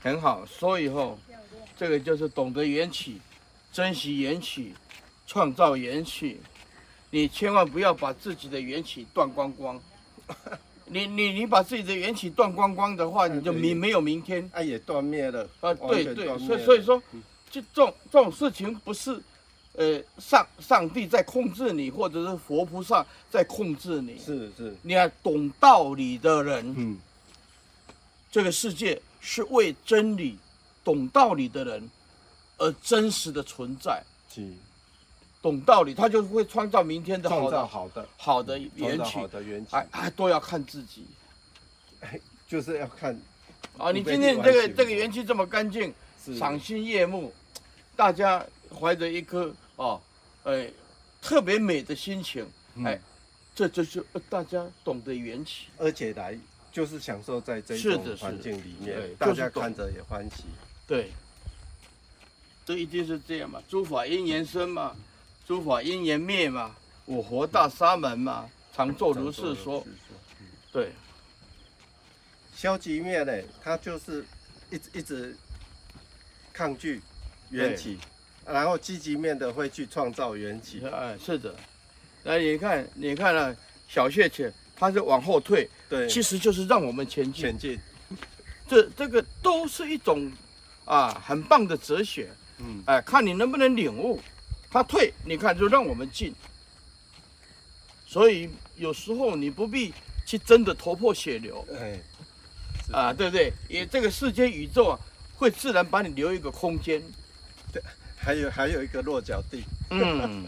很好。所以后，这个就是懂得缘起，珍惜缘起，创造缘起。你千万不要把自己的缘起断光光。你你你把自己的缘起断光光的话，你就明没有明天。啊，也断灭了。啊，对对，所以所以说，就这种这种事情不是。呃，上上帝在控制你，或者是佛菩萨在控制你。是是，你要懂道理的人，嗯，这个世界是为真理、懂道理的人而真实的存在。是，懂道理，他就会创造明天的好的、好的、好的缘起。好的缘起，哎哎，都要看自己。哎，就是要看。啊，你今天这个这个缘起这么干净，赏心悦目，大家怀着一颗。啊，哎，特别美的心情，哎，嗯、这就是大家懂得缘起，而且来就是享受在这种环境里面，大家看着也欢喜。对，这一定是这样嘛，诸法因缘生嘛，诸法因缘灭嘛，我佛大沙门嘛，常作如是说。对，消极面呢，他就是一直一直抗拒缘起。然后积极面的会去创造缘起，哎，是的，那你看，你看了、啊、小穴且它是往后退，对，其实就是让我们前进，前进，这这个都是一种啊很棒的哲学，嗯，哎，看你能不能领悟，他退，你看就让我们进，所以有时候你不必去争得头破血流，哎，啊，对不对？也这个世间宇宙啊，会自然把你留一个空间。对还有还有一个落脚地，嗯。